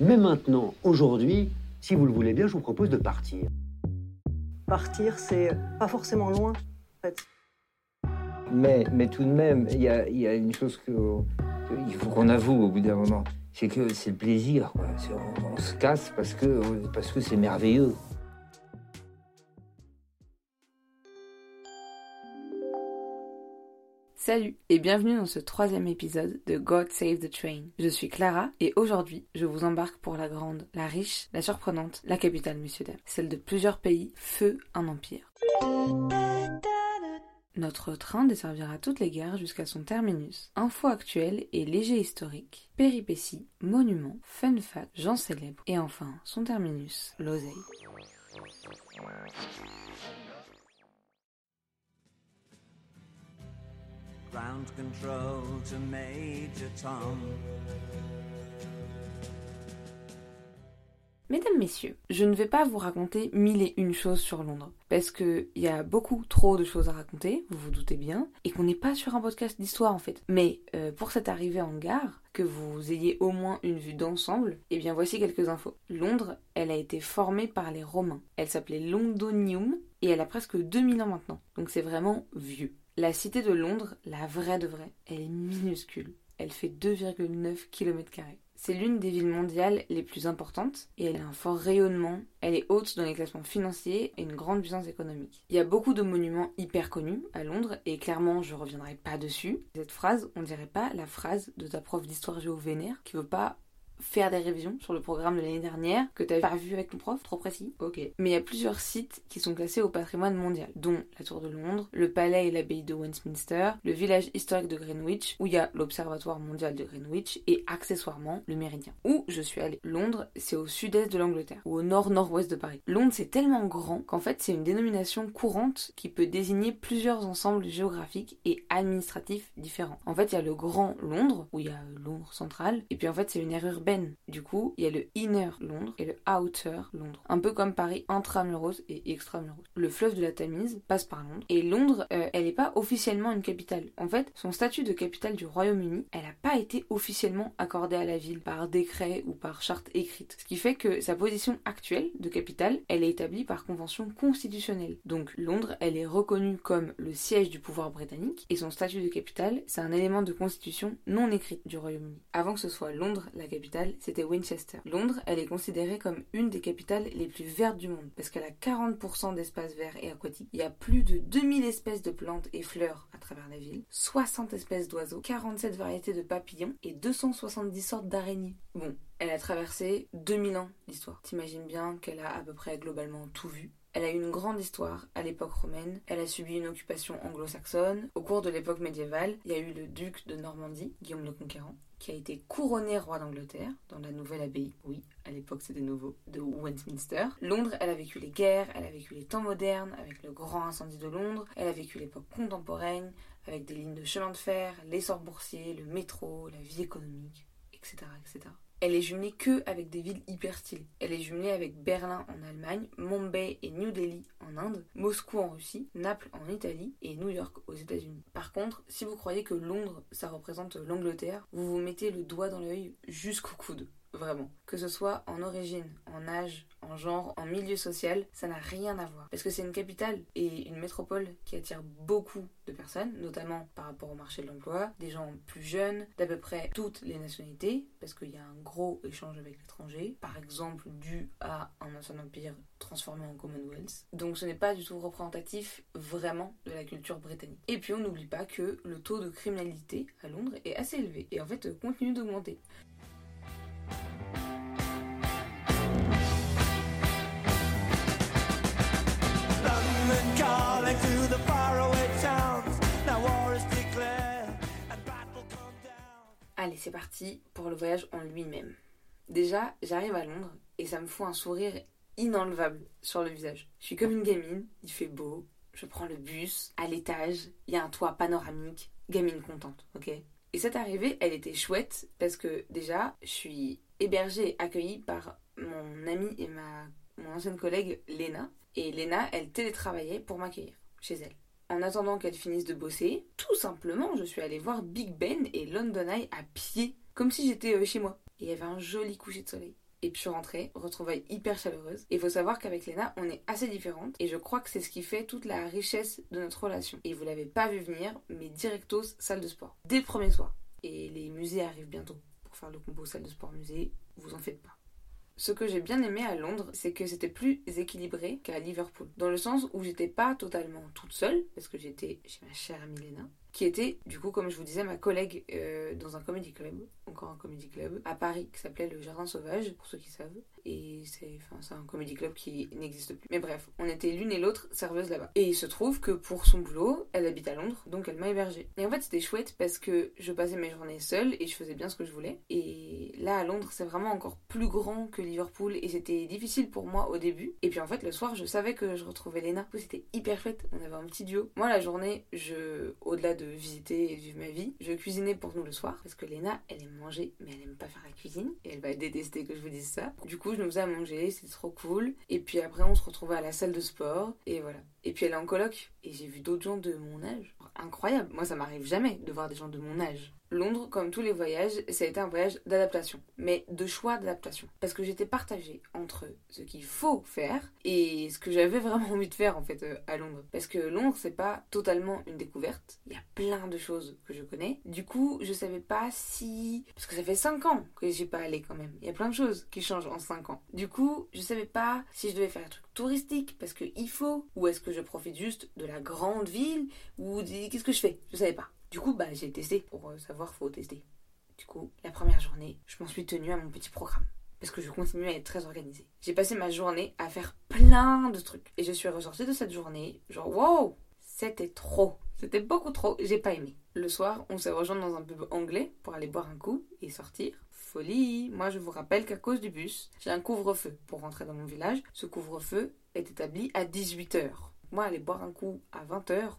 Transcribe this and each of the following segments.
Mais maintenant, aujourd'hui, si vous le voulez bien, je vous propose de partir. Partir, c'est pas forcément loin, en fait. Mais, mais tout de même, il y a, y a, une chose que, il faut qu'on avoue au bout d'un moment, c'est que c'est le plaisir. Quoi. On, on, se casse parce que parce que c'est merveilleux. Salut et bienvenue dans ce troisième épisode de God Save the Train. Je suis Clara et aujourd'hui je vous embarque pour la grande, la riche, la surprenante, la capitale, monsieur dame, celle de plusieurs pays, feu un empire. Notre train desservira toutes les gares jusqu'à son terminus. Infos actuelles et légers historiques, péripéties, monuments, fun gens célèbres et enfin son terminus, l'oseille. Mesdames, Messieurs, je ne vais pas vous raconter mille et une choses sur Londres, parce qu'il y a beaucoup trop de choses à raconter, vous vous doutez bien, et qu'on n'est pas sur un podcast d'histoire en fait. Mais euh, pour cette arrivée en gare, que vous ayez au moins une vue d'ensemble, eh bien voici quelques infos. Londres, elle a été formée par les Romains. Elle s'appelait Londonium, et elle a presque 2000 ans maintenant, donc c'est vraiment vieux. La cité de Londres, la vraie de vraie, elle est minuscule. Elle fait 2,9 km. C'est l'une des villes mondiales les plus importantes et elle a un fort rayonnement. Elle est haute dans les classements financiers et une grande puissance économique. Il y a beaucoup de monuments hyper connus à Londres et clairement je reviendrai pas dessus. Cette phrase, on dirait pas la phrase de ta prof d'histoire géo vénère qui veut pas faire des révisions sur le programme de l'année dernière que tu pas vu avec ton prof Trop précis Ok. Mais il y a plusieurs sites qui sont classés au patrimoine mondial, dont la Tour de Londres, le palais et l'abbaye de Westminster, le village historique de Greenwich, où il y a l'Observatoire mondial de Greenwich et accessoirement le Méridien. Où je suis allée. Londres, c'est au sud-est de l'Angleterre, ou au nord-nord-ouest de Paris. Londres, c'est tellement grand qu'en fait, c'est une dénomination courante qui peut désigner plusieurs ensembles géographiques et administratifs différents. En fait, il y a le Grand Londres, où il y a Londres central, et puis en fait, c'est une aire urbaine du coup, il y a le inner Londres et le outer Londres. Un peu comme Paris intramuros et extramuros. Le fleuve de la Tamise passe par Londres et Londres, euh, elle n'est pas officiellement une capitale. En fait, son statut de capitale du Royaume-Uni, elle n'a pas été officiellement accordée à la ville par décret ou par charte écrite. Ce qui fait que sa position actuelle de capitale, elle est établie par convention constitutionnelle. Donc Londres, elle est reconnue comme le siège du pouvoir britannique et son statut de capitale, c'est un élément de constitution non écrite du Royaume-Uni. Avant que ce soit Londres la capitale, c'était Winchester. Londres, elle est considérée comme une des capitales les plus vertes du monde parce qu'elle a 40% d'espaces verts et aquatiques. Il y a plus de 2000 espèces de plantes et fleurs à travers la ville, 60 espèces d'oiseaux, 47 variétés de papillons et 270 sortes d'araignées. Bon, elle a traversé 2000 ans d'histoire. T'imagines bien qu'elle a à peu près globalement tout vu. Elle a eu une grande histoire à l'époque romaine, elle a subi une occupation anglo-saxonne. Au cours de l'époque médiévale, il y a eu le duc de Normandie, Guillaume le Conquérant, qui a été couronné roi d'Angleterre dans la nouvelle abbaye, oui, à l'époque c'était nouveau, de Westminster. Londres, elle a vécu les guerres, elle a vécu les temps modernes, avec le grand incendie de Londres, elle a vécu l'époque contemporaine, avec des lignes de chemin de fer, l'essor boursier, le métro, la vie économique, etc. etc. Elle est jumelée que avec des villes hyper stylées. Elle est jumelée avec Berlin en Allemagne, Mumbai et New Delhi en Inde, Moscou en Russie, Naples en Italie et New York aux États-Unis. Par contre, si vous croyez que Londres ça représente l'Angleterre, vous vous mettez le doigt dans l'œil jusqu'au coude. Vraiment. Que ce soit en origine, en âge, en genre, en milieu social, ça n'a rien à voir. Parce que c'est une capitale et une métropole qui attire beaucoup de personnes, notamment par rapport au marché de l'emploi, des gens plus jeunes, d'à peu près toutes les nationalités, parce qu'il y a un gros échange avec l'étranger, par exemple dû à un ancien empire transformé en Commonwealth. Donc ce n'est pas du tout représentatif vraiment de la culture britannique. Et puis on n'oublie pas que le taux de criminalité à Londres est assez élevé et en fait continue d'augmenter. Allez, c'est parti pour le voyage en lui-même. Déjà, j'arrive à Londres et ça me fout un sourire inenlevable sur le visage. Je suis comme une gamine, il fait beau, je prends le bus, à l'étage, il y a un toit panoramique, gamine contente, ok? Et cette arrivée, elle était chouette parce que déjà, je suis hébergée accueillie par mon amie et ma mon ancienne collègue Lena. Et Lena, elle télétravaillait pour m'accueillir chez elle. En attendant qu'elle finisse de bosser, tout simplement, je suis allée voir Big Ben et London Eye à pied, comme si j'étais euh, chez moi. Et il y avait un joli coucher de soleil. Et puis je suis rentrée, retrouvaille hyper chaleureuse. Et il faut savoir qu'avec Léna, on est assez différentes. Et je crois que c'est ce qui fait toute la richesse de notre relation. Et vous l'avez pas vu venir, mais directos, salle de sport. Dès le premier soir. Et les musées arrivent bientôt pour faire le combo salle de sport musée. Vous en faites pas. Ce que j'ai bien aimé à Londres, c'est que c'était plus équilibré qu'à Liverpool. Dans le sens où j'étais pas totalement toute seule, parce que j'étais chez ma chère amie Léna, qui était, du coup, comme je vous disais, ma collègue euh, dans un comedy club, encore un comedy club, à Paris, qui s'appelait le Jardin Sauvage, pour ceux qui savent. Et c'est un comedy club qui n'existe plus. Mais bref, on était l'une et l'autre serveuse là-bas. Et il se trouve que pour son boulot, elle habite à Londres, donc elle m'a hébergée. Et en fait, c'était chouette parce que je passais mes journées seule et je faisais bien ce que je voulais. Et là, à Londres, c'est vraiment encore plus grand que Liverpool et c'était difficile pour moi au début. Et puis en fait, le soir, je savais que je retrouvais Léna. C'était hyper chouette. On avait un petit duo. Moi, la journée, je, au-delà de visiter et de vivre ma vie, je cuisinais pour nous le soir parce que Léna, elle aime manger, mais elle aime pas faire la cuisine et elle va détester que je vous dise ça. Du coup, je nous faisais à manger, c'était trop cool. Et puis après, on se retrouvait à la salle de sport et voilà. Et puis elle est en coloc et j'ai vu d'autres gens de mon âge. Incroyable. Moi, ça m'arrive jamais de voir des gens de mon âge. Londres, comme tous les voyages, ça a été un voyage d'adaptation, mais de choix d'adaptation. Parce que j'étais partagée entre ce qu'il faut faire et ce que j'avais vraiment envie de faire en fait euh, à Londres. Parce que Londres, c'est pas totalement une découverte. Il y a plein de choses que je connais. Du coup, je savais pas si. Parce que ça fait 5 ans que j'ai pas allé quand même. Il y a plein de choses qui changent en 5 ans. Du coup, je savais pas si je devais faire un truc touristique parce que il faut, ou est-ce que je profite juste de la grande ville, ou qu'est-ce que je fais? Je savais pas. Du coup, bah, j'ai testé. Pour euh, savoir, faut tester. Du coup, la première journée, je m'en suis tenue à mon petit programme. Parce que je continuais à être très organisée. J'ai passé ma journée à faire plein de trucs. Et je suis ressortie de cette journée, genre, wow C'était trop. C'était beaucoup trop. J'ai pas aimé. Le soir, on s'est rejoint dans un pub anglais pour aller boire un coup et sortir. Folie Moi, je vous rappelle qu'à cause du bus, j'ai un couvre-feu pour rentrer dans mon village. Ce couvre-feu est établi à 18h. Moi, aller boire un coup à 20h,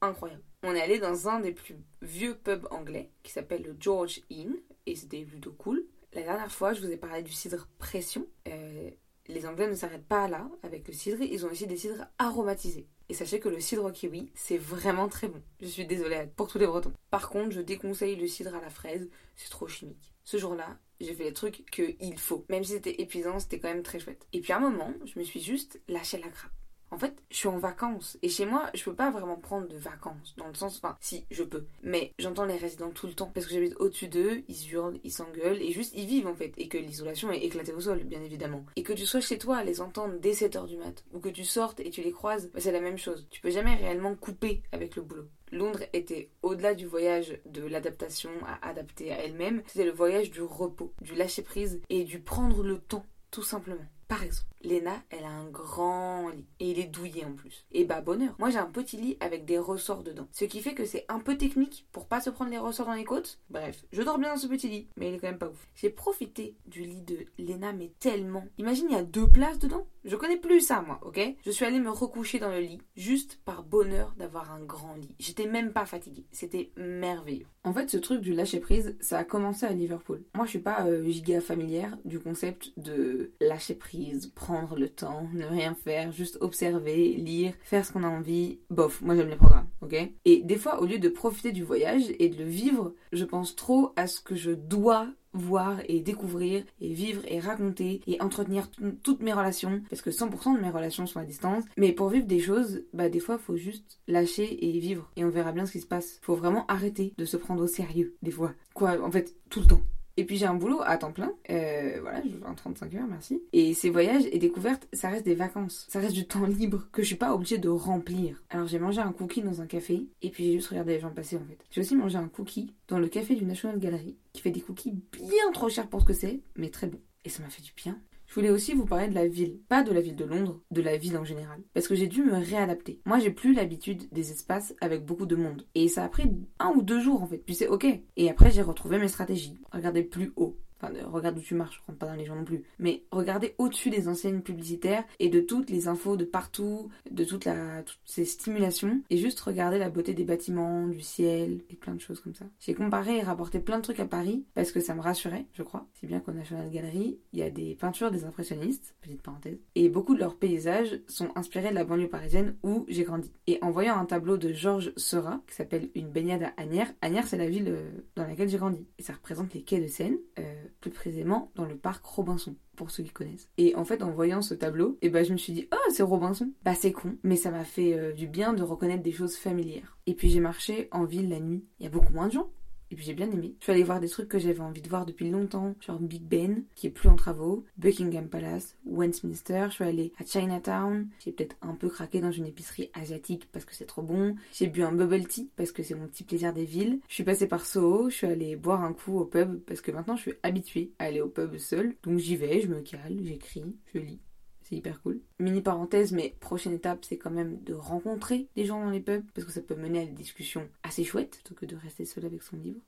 incroyable. On est allé dans un des plus vieux pubs anglais qui s'appelle le George Inn et c'était plutôt cool. La dernière fois, je vous ai parlé du cidre pression. Euh, les Anglais ne s'arrêtent pas là avec le cidre, ils ont aussi des cidres aromatisés. Et sachez que le cidre kiwi, c'est vraiment très bon. Je suis désolée pour tous les Bretons. Par contre, je déconseille le cidre à la fraise, c'est trop chimique. Ce jour-là, j'ai fait les trucs qu'il faut. Même si c'était épuisant, c'était quand même très chouette. Et puis à un moment, je me suis juste lâché la grappe. En fait, je suis en vacances. Et chez moi, je peux pas vraiment prendre de vacances. Dans le sens, enfin, si, je peux. Mais j'entends les résidents tout le temps. Parce que j'habite au-dessus d'eux, ils hurlent, ils s'engueulent. Et juste, ils vivent en fait. Et que l'isolation est éclatée au sol, bien évidemment. Et que tu sois chez toi à les entendre dès 7h du mat. Ou que tu sortes et tu les croises, bah, c'est la même chose. Tu peux jamais réellement couper avec le boulot. Londres était au-delà du voyage de l'adaptation à adapter à elle-même. C'était le voyage du repos, du lâcher prise et du prendre le temps, tout simplement. Par exemple, Léna, elle a un grand lit et il est douillé en plus. Et bah bonheur, moi j'ai un petit lit avec des ressorts dedans. Ce qui fait que c'est un peu technique pour pas se prendre les ressorts dans les côtes. Bref, je dors bien dans ce petit lit, mais il est quand même pas ouf. J'ai profité du lit de Léna mais tellement. Imagine il y a deux places dedans. Je connais plus ça moi, ok? Je suis allée me recoucher dans le lit juste par bonheur d'avoir un grand lit. J'étais même pas fatiguée, c'était merveilleux. En fait, ce truc du lâcher prise, ça a commencé à Liverpool. Moi, je suis pas euh, giga familière du concept de lâcher prise, le temps, ne rien faire, juste observer, lire, faire ce qu'on a envie. Bof, moi j'aime les programmes, ok? Et des fois, au lieu de profiter du voyage et de le vivre, je pense trop à ce que je dois voir et découvrir et vivre et raconter et entretenir toutes mes relations parce que 100% de mes relations sont à distance. Mais pour vivre des choses bah des fois faut juste lâcher et vivre. Et on verra bien ce qui se passe. Faut vraiment arrêter de se prendre au sérieux des fois. Quoi en fait tout le temps et puis j'ai un boulot à temps plein, euh, voilà, je en 35 heures, merci. Et ces voyages et découvertes, ça reste des vacances, ça reste du temps libre que je suis pas obligée de remplir. Alors j'ai mangé un cookie dans un café, et puis j'ai juste regardé les gens passer en fait. J'ai aussi mangé un cookie dans le café du National Gallery, qui fait des cookies bien trop chers pour ce que c'est, mais très bon. Et ça m'a fait du bien. Je voulais aussi vous parler de la ville, pas de la ville de Londres, de la ville en général, parce que j'ai dû me réadapter. Moi, j'ai plus l'habitude des espaces avec beaucoup de monde, et ça a pris un ou deux jours en fait, puis c'est ok. Et après, j'ai retrouvé mes stratégies. Regardez plus haut, Enfin, regarde où tu marches, rentre pas dans les gens non plus. Mais regardez au-dessus des enseignes publicitaires et de toutes les infos de partout, de toute la, toutes ces stimulations. Et juste regarder la beauté des bâtiments, du ciel et plein de choses comme ça. J'ai comparé et rapporté plein de trucs à Paris parce que ça me rassurait, je crois. C'est bien qu'au National Gallery, il y a des peintures des impressionnistes, petite parenthèse. Et beaucoup de leurs paysages sont inspirés de la banlieue parisienne où j'ai grandi. Et en voyant un tableau de Georges Seurat qui s'appelle Une baignade à Agnières, Agnières c'est la ville euh, dans laquelle j'ai grandi. Et ça représente les quais de Seine. Euh, plus précisément dans le parc Robinson pour ceux qui connaissent. Et en fait, en voyant ce tableau, et eh ben, je me suis dit, oh, c'est Robinson. Bah, c'est con, mais ça m'a fait euh, du bien de reconnaître des choses familières. Et puis, j'ai marché en ville la nuit. Il y a beaucoup moins de gens. Et puis j'ai bien aimé. Je suis allée voir des trucs que j'avais envie de voir depuis longtemps, genre Big Ben, qui est plus en travaux, Buckingham Palace, Westminster. Je suis allée à Chinatown. J'ai peut-être un peu craqué dans une épicerie asiatique parce que c'est trop bon. J'ai bu un bubble tea parce que c'est mon petit plaisir des villes. Je suis passée par Soho. Je suis allée boire un coup au pub parce que maintenant je suis habituée à aller au pub seule. Donc j'y vais, je me cale, j'écris, je lis. C'est hyper cool. Mini parenthèse, mais prochaine étape, c'est quand même de rencontrer des gens dans les pubs, parce que ça peut mener à des discussions assez chouettes, plutôt que de rester seul avec son livre.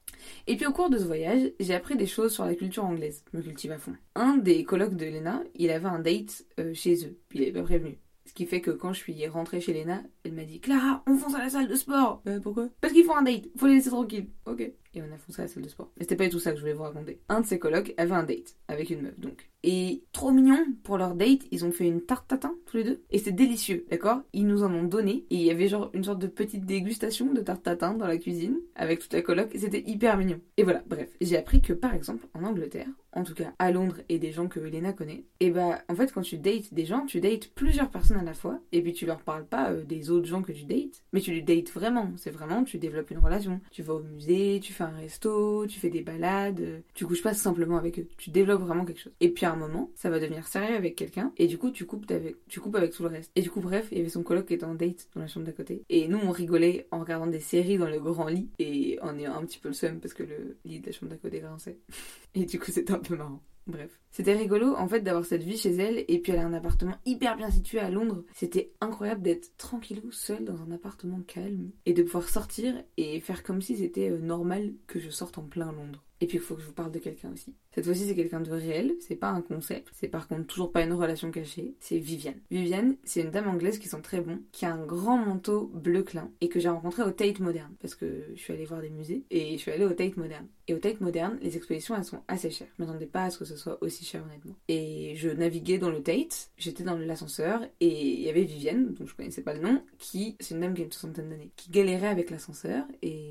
Et puis au cours de ce voyage, j'ai appris des choses sur la culture anglaise. Me cultive à fond. Un des colocs de Lena, il avait un date euh, chez eux, puis il avait pas prévenu. Ce qui fait que quand je suis rentrée chez Lena, elle m'a dit Clara, on fonce à la salle de sport. Euh, pourquoi? Parce qu'ils font un date, faut les laisser tranquilles. Ok. Et on a foncé à la salle de sport. Mais c'était pas du tout ça que je voulais vous raconter. Un de ses colocs avait un date avec une meuf donc. Et trop mignon, pour leur date, ils ont fait une tarte tatin tous les deux. Et c'est délicieux, d'accord? Ils nous en ont donné. Et il y avait genre une sorte de petite dégustation de tarte tatin dans la cuisine avec toute la coloc. C'était hyper mignon. Et voilà, bref. J'ai appris que par exemple, en Angleterre, en tout cas à Londres et des gens que Elena connaît, et bah en fait quand tu dates des gens, tu dates plusieurs personnes à la fois. Et puis tu leur parles pas euh, des autres gens que tu dates, mais tu les dates vraiment. C'est vraiment, tu développes une relation. Tu vas au musée, tu fais un resto, tu fais des balades. Tu couches pas simplement avec eux. Tu développes vraiment quelque chose. Et puis un moment, ça va devenir sérieux avec quelqu'un, et du coup, tu coupes avec, tu coupes avec tout le reste. Et du coup, bref, il y avait son coloc qui était en date dans la chambre d'à côté. Et nous, on rigolait en regardant des séries dans le grand lit, et en ayant un petit peu le seum parce que le lit de la chambre d'à côté grinçait. Et du coup, c'était un peu marrant. Bref. C'était rigolo en fait d'avoir cette vie chez elle et puis elle a un appartement hyper bien situé à Londres. C'était incroyable d'être tranquillou seule dans un appartement calme et de pouvoir sortir et faire comme si c'était euh, normal que je sorte en plein Londres. Et puis il faut que je vous parle de quelqu'un aussi. Cette fois-ci, c'est quelqu'un de réel, c'est pas un concept, c'est par contre toujours pas une relation cachée, c'est Viviane. Viviane, c'est une dame anglaise qui sent très bon, qui a un grand manteau bleu clin et que j'ai rencontré au Tate Moderne parce que je suis allée voir des musées et je suis allée au Tate Moderne. Et au Tate Moderne, les expositions elles sont assez chères. Je m'attendais pas à ce que ce soit aussi cher honnêtement. Et je naviguais dans le Tate, j'étais dans l'ascenseur et il y avait Viviane, dont je connaissais pas le nom, qui, c'est une dame qui a une soixantaine d'années, qui galérait avec l'ascenseur et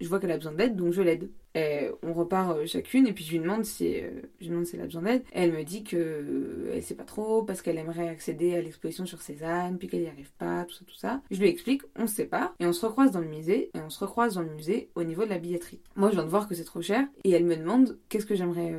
je vois qu'elle a besoin d'aide donc je l'aide. Euh, on repart euh, chacune et puis je lui demande si euh, je lui demande si elle a besoin d'aide. Elle me dit que elle sait pas trop parce qu'elle aimerait accéder à l'exposition sur Cézanne puis qu'elle y arrive pas, tout ça, tout ça. Je lui explique, on se sépare et on se recroise dans le musée et on se recroise dans le musée au niveau de la billetterie. Moi je viens de voir que c'est trop cher et elle me demande qu'est-ce que j'aimerais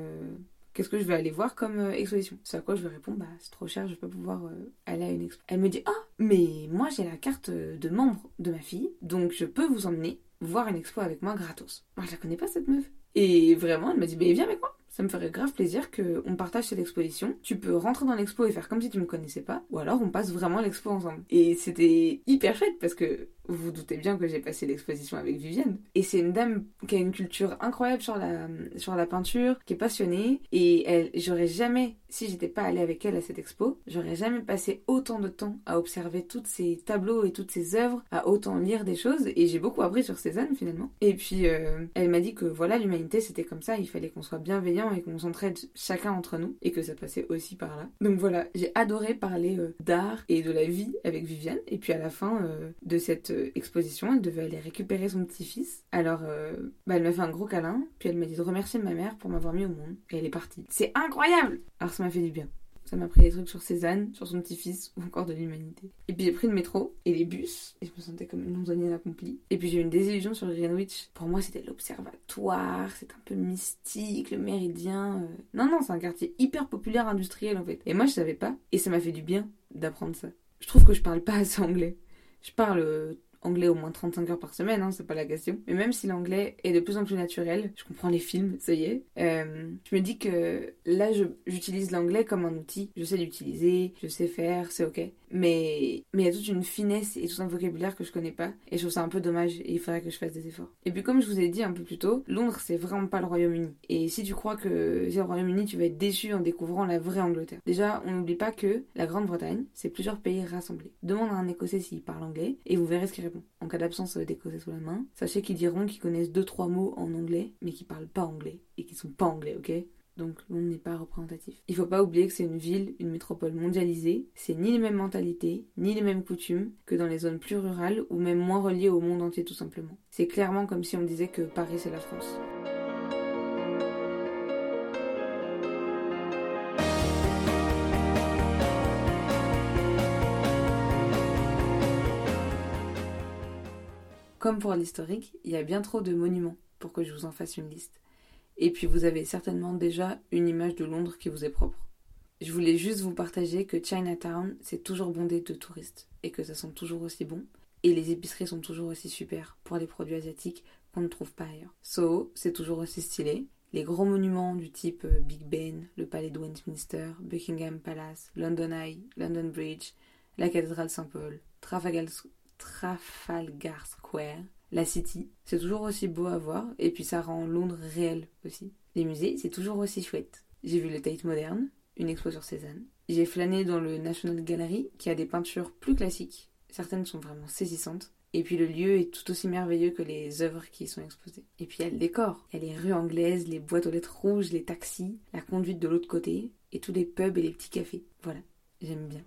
qu'est-ce que je vais aller voir comme exposition? C'est à quoi je lui réponds, bah c'est trop cher, je vais pas pouvoir aller à une expo. Elle me dit, ah, mais moi j'ai la carte de membre de ma fille, donc je peux vous emmener voir une expo avec moi gratos. Moi, je la connais pas cette meuf. Et vraiment, elle m'a dit, bah, viens avec moi. Ça me ferait grave plaisir qu'on partage cette exposition. Tu peux rentrer dans l'expo et faire comme si tu me connaissais pas, ou alors on passe vraiment l'expo ensemble. Et c'était hyper chouette parce que vous vous doutez bien que j'ai passé l'exposition avec Vivienne. Et c'est une dame qui a une culture incroyable sur la, sur la peinture, qui est passionnée. Et elle, j'aurais jamais, si j'étais pas allée avec elle à cette expo, j'aurais jamais passé autant de temps à observer tous ces tableaux et toutes ces œuvres, à autant lire des choses. Et j'ai beaucoup appris sur Cézanne finalement. Et puis euh, elle m'a dit que voilà, l'humanité c'était comme ça, il fallait qu'on soit bienveillant et qu'on s'entraide chacun entre nous. Et que ça passait aussi par là. Donc voilà, j'ai adoré parler euh, d'art et de la vie avec Vivienne. Et puis à la fin euh, de cette exposition, elle devait aller récupérer son petit-fils. Alors, euh, bah, elle m'a fait un gros câlin, puis elle m'a dit de remercier ma mère pour m'avoir mis au monde. Et elle est partie. C'est incroyable Alors ça m'a fait du bien. Ça m'a pris des trucs sur Cézanne, sur son petit-fils ou encore de l'humanité. Et puis j'ai pris le métro et les bus et je me sentais comme une londonienne accomplie. Et puis j'ai eu une désillusion sur Greenwich. Pour moi c'était l'observatoire, c'est un peu mystique, le méridien. Euh. Non, non, c'est un quartier hyper populaire industriel en fait. Et moi je savais pas et ça m'a fait du bien d'apprendre ça. Je trouve que je parle pas assez anglais. Je parle euh, anglais au moins 35 heures par semaine, hein, c'est pas la question. Mais même si l'anglais est de plus en plus naturel, je comprends les films, ça y est, euh, je me dis que là, j'utilise l'anglais comme un outil. Je sais l'utiliser, je sais faire, c'est ok. Mais mais il y a toute une finesse et tout un vocabulaire que je connais pas. Et je trouve ça un peu dommage et il faudrait que je fasse des efforts. Et puis comme je vous ai dit un peu plus tôt, Londres, c'est vraiment pas le Royaume-Uni. Et si tu crois que c'est le Royaume-Uni, tu vas être déçu en découvrant la vraie Angleterre. Déjà, on n'oublie pas que la Grande-Bretagne, c'est plusieurs pays rassemblés. Demande à un Écossais s'il parle anglais et vous verrez ce qu'il répond. En cas d'absence d'Écossais sous la main, sachez qu'ils diront qu'ils connaissent deux trois mots en anglais, mais qu'ils parlent pas anglais et qu'ils sont pas anglais, ok? Donc on n'est pas représentatif. Il faut pas oublier que c'est une ville, une métropole mondialisée, c'est ni les mêmes mentalités, ni les mêmes coutumes que dans les zones plus rurales ou même moins reliées au monde entier tout simplement. C'est clairement comme si on disait que Paris c'est la France. Comme pour l'historique, il y a bien trop de monuments pour que je vous en fasse une liste. Et puis vous avez certainement déjà une image de Londres qui vous est propre. Je voulais juste vous partager que Chinatown, c'est toujours bondé de touristes et que ça sent toujours aussi bon. Et les épiceries sont toujours aussi super pour les produits asiatiques qu'on ne trouve pas ailleurs. Soho, c'est toujours aussi stylé. Les gros monuments du type euh, Big Ben, le palais de Westminster, Buckingham Palace, London Eye, London Bridge, la cathédrale Saint-Paul, Trafalgar, Trafalgar Square, la City, c'est toujours aussi beau à voir et puis ça rend Londres réel aussi. Les musées, c'est toujours aussi chouette. J'ai vu le Tate moderne, une expo sur Cézanne. J'ai flâné dans le National Gallery qui a des peintures plus classiques. Certaines sont vraiment saisissantes. Et puis le lieu est tout aussi merveilleux que les œuvres qui y sont exposées. Et puis il y a le décor. Il y a les rues anglaises, les boîtes aux lettres rouges, les taxis, la conduite de l'autre côté, et tous les pubs et les petits cafés. Voilà, j'aime bien.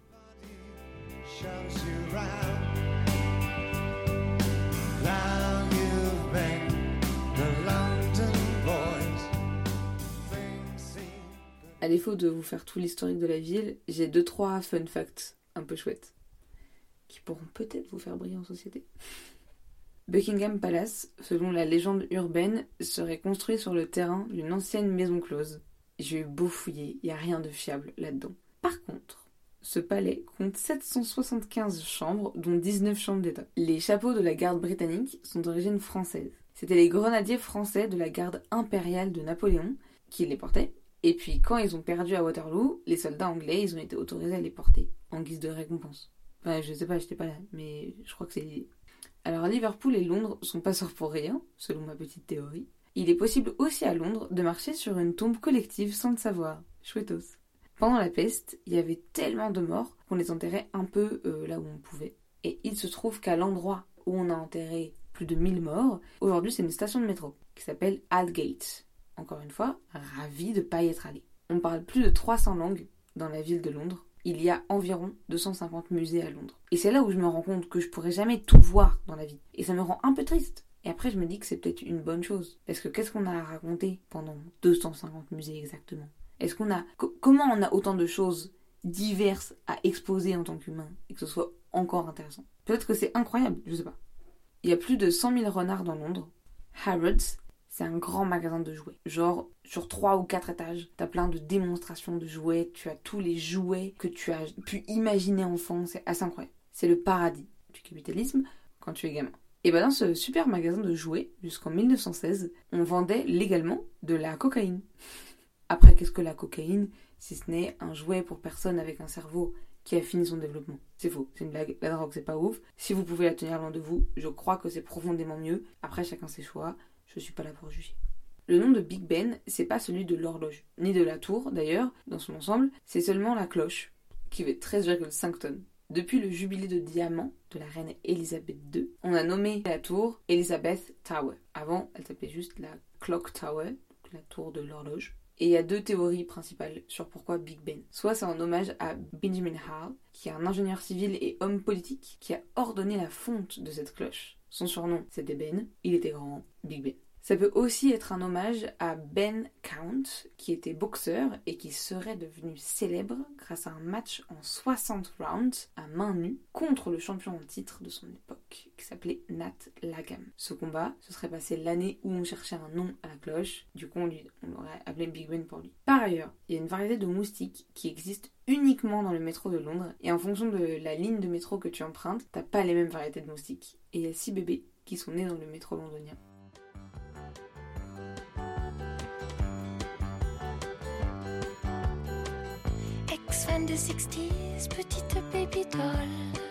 À défaut de vous faire tout l'historique de la ville, j'ai deux trois fun facts un peu chouettes qui pourront peut-être vous faire briller en société. Buckingham Palace, selon la légende urbaine, serait construit sur le terrain d'une ancienne maison close. J'ai eu beau fouiller, il n'y a rien de fiable là-dedans. Par contre, ce palais compte 775 chambres, dont 19 chambres d'État. Les chapeaux de la garde britannique sont d'origine française. C'était les grenadiers français de la garde impériale de Napoléon qui les portaient. Et puis quand ils ont perdu à Waterloo, les soldats anglais, ils ont été autorisés à les porter, en guise de récompense. Enfin, je sais pas, j'étais pas là, mais je crois que c'est l'idée. Alors Liverpool et Londres sont pas sortis pour rien, selon ma petite théorie. Il est possible aussi à Londres de marcher sur une tombe collective sans le savoir. Chouettos. Pendant la peste, il y avait tellement de morts qu'on les enterrait un peu euh, là où on pouvait. Et il se trouve qu'à l'endroit où on a enterré plus de 1000 morts, aujourd'hui c'est une station de métro qui s'appelle Aldgate. Encore une fois, ravi de pas y être allé. On parle plus de 300 langues dans la ville de Londres il y a environ 250 musées à Londres. Et c'est là où je me rends compte que je pourrais jamais tout voir dans la vie. Et ça me rend un peu triste. Et après, je me dis que c'est peut-être une bonne chose. Parce que qu'est-ce qu'on a à raconter pendant 250 musées exactement? Est-ce qu'on a. comment on a autant de choses diverses à exposer en tant qu'humain et que ce soit encore intéressant? Peut-être que c'est incroyable, je sais pas. Il y a plus de 100 000 renards dans Londres. Harrods, c'est un grand magasin de jouets. Genre, sur trois ou quatre étages, t'as plein de démonstrations de jouets, tu as tous les jouets que tu as pu imaginer enfant, c'est assez incroyable. C'est le paradis du capitalisme quand tu es gamin. Et ben dans ce super magasin de jouets, jusqu'en 1916, on vendait légalement de la cocaïne. Après, qu'est-ce que la cocaïne si ce n'est un jouet pour personne avec un cerveau qui a fini son développement? C'est faux, c'est une blague, la drogue c'est pas ouf. Si vous pouvez la tenir loin de vous, je crois que c'est profondément mieux. Après chacun ses choix. Je suis pas là pour juger. Le nom de Big Ben, c'est pas celui de l'horloge, ni de la tour d'ailleurs, dans son ensemble, c'est seulement la cloche, qui fait 13,5 tonnes. Depuis le jubilé de diamant de la reine Elisabeth II, on a nommé la tour Elizabeth Tower. Avant, elle s'appelait juste la Clock Tower, la tour de l'horloge. Et il y a deux théories principales sur pourquoi Big Ben. Soit c'est en hommage à Benjamin Hall, qui est un ingénieur civil et homme politique qui a ordonné la fonte de cette cloche. Son surnom, c'était Ben. Il était grand, Big Ben. Ça peut aussi être un hommage à Ben Count, qui était boxeur et qui serait devenu célèbre grâce à un match en 60 rounds à main nue contre le champion en titre de son époque, qui s'appelait Nat Lagam. Ce combat se serait passé l'année où on cherchait un nom à la cloche, du coup on, lui, on aurait appelé Big Ben pour lui. Par ailleurs, il y a une variété de moustiques qui existe uniquement dans le métro de Londres, et en fonction de la ligne de métro que tu empruntes, t'as pas les mêmes variétés de moustiques. Et il y a six bébés qui sont nés dans le métro londonien. de 60 petite baby.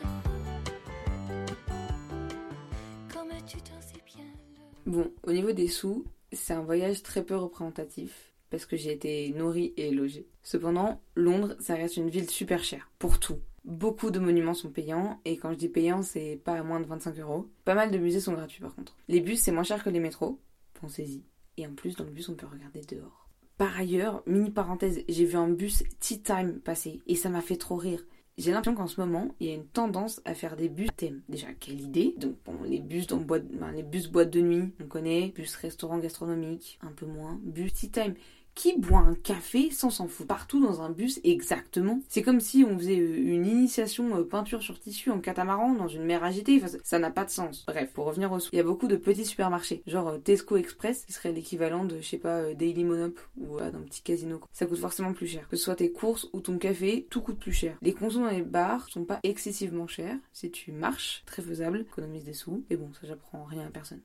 Bon, au niveau des sous, c'est un voyage très peu représentatif parce que j'ai été nourrie et logée. Cependant, Londres, ça reste une ville super chère pour tout. Beaucoup de monuments sont payants, et quand je dis payant, c'est pas à moins de 25 euros. Pas mal de musées sont gratuits par contre. Les bus, c'est moins cher que les métros, pensez-y. Et en plus, dans le bus, on peut regarder dehors. Par ailleurs, mini parenthèse, j'ai vu un bus Tea Time passer et ça m'a fait trop rire. J'ai l'impression qu'en ce moment, il y a une tendance à faire des bus thème. Déjà, quelle idée Donc, bon, les bus dans boîte, les bus de nuit, on connaît. Bus restaurant gastronomique, un peu moins. Bus tea time, Qui boit un café sans s'en foutre partout dans un bus exactement C'est comme si on faisait euh, une initiation euh, peinture sur tissu en catamaran dans une mer agitée. Ça n'a pas de sens. Bref, pour revenir au sous, il y a beaucoup de petits supermarchés, genre euh, Tesco Express, qui serait l'équivalent de, je sais pas, Daily Monop ou d'un petit casino. Ça coûte forcément plus cher. Que ce soit tes courses ou ton café, tout coûte plus cher. Les consos dans les bars sont pas excessivement chers. Si tu marches, très faisable, économise des sous. Et bon, ça j'apprends rien à personne.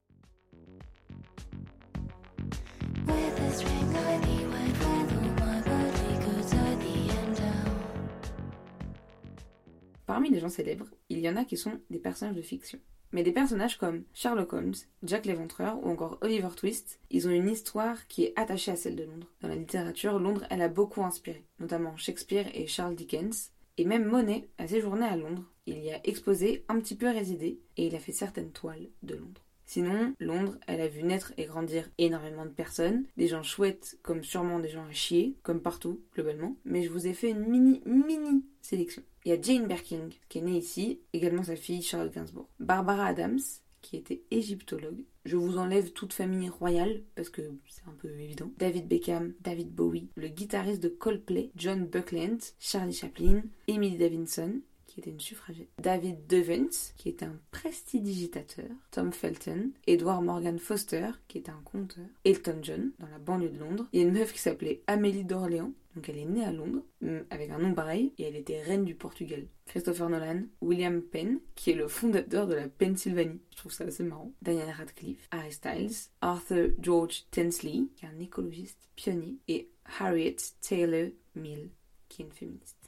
Parmi les gens célèbres, il y en a qui sont des personnages de fiction. Mais des personnages comme Sherlock Holmes, Jack l'Éventreur ou encore Oliver Twist, ils ont une histoire qui est attachée à celle de Londres. Dans la littérature, Londres, elle a beaucoup inspiré, notamment Shakespeare et Charles Dickens. Et même Monet a séjourné à Londres. Il y a exposé, un petit peu résidé, et il a fait certaines toiles de Londres. Sinon, Londres, elle a vu naître et grandir énormément de personnes, des gens chouettes comme sûrement des gens à chier, comme partout, globalement. Mais je vous ai fait une mini, mini sélection. Il y a Jane Birkin, qui est née ici, également sa fille Charlotte Gainsbourg. Barbara Adams, qui était égyptologue. Je vous enlève toute famille royale parce que c'est un peu évident. David Beckham, David Bowie, le guitariste de Coldplay, John Buckland, Charlie Chaplin, Emily Davidson, qui était une suffragette, David Devent, qui était un prestidigitateur, Tom Felton, Edward Morgan Foster, qui était un conteur, Elton John, dans la banlieue de Londres. Il y a une meuf qui s'appelait Amélie d'Orléans, donc elle est née à Londres, mm, avec un nom pareil, et elle était reine du Portugal. Christopher Nolan, William Penn, qui est le fondateur de la Pennsylvanie. Je trouve ça assez marrant. Daniel Radcliffe, Harry Styles, Arthur George Tensley, qui est un écologiste pionnier, et Harriet Taylor Mill, qui est une féministe.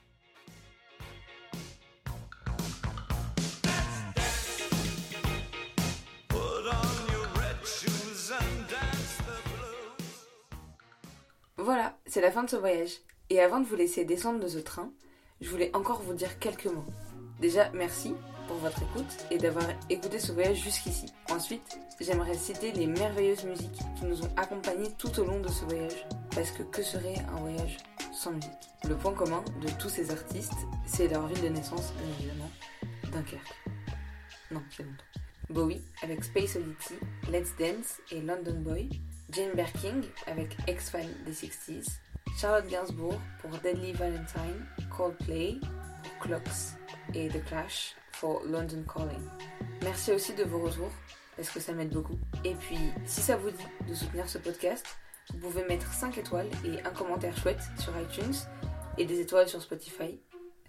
Voilà, c'est la fin de ce voyage. Et avant de vous laisser descendre de ce train, je voulais encore vous dire quelques mots. Déjà, merci pour votre écoute et d'avoir écouté ce voyage jusqu'ici. Ensuite, j'aimerais citer les merveilleuses musiques qui nous ont accompagnés tout au long de ce voyage. Parce que que serait un voyage sans musique? Le point commun de tous ces artistes, c'est leur ville de naissance, bien évidemment, Dunkerque. Non, c'est Londres. Bowie avec Space Oddity, Let's Dance et London Boy, Jane Birkin avec X-Files des 60s, Charlotte Gainsbourg pour Deadly Valentine, Coldplay pour Clocks et The Clash pour London Calling. Merci aussi de vos retours parce que ça m'aide beaucoup. Et puis, si ça vous dit de soutenir ce podcast, vous pouvez mettre 5 étoiles et un commentaire chouette sur iTunes et des étoiles sur Spotify,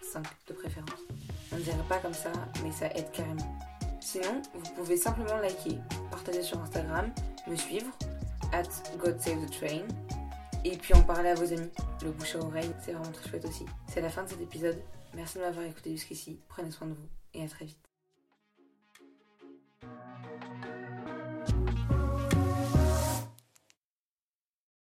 5 de préférence. On ne dirait pas comme ça, mais ça aide carrément. Sinon, vous pouvez simplement liker, partager sur Instagram, me suivre God Save the Train. Et puis en parler à vos amis. Le bouche à oreille, c'est vraiment très chouette aussi. C'est la fin de cet épisode. Merci de m'avoir écouté jusqu'ici. Prenez soin de vous et à très vite.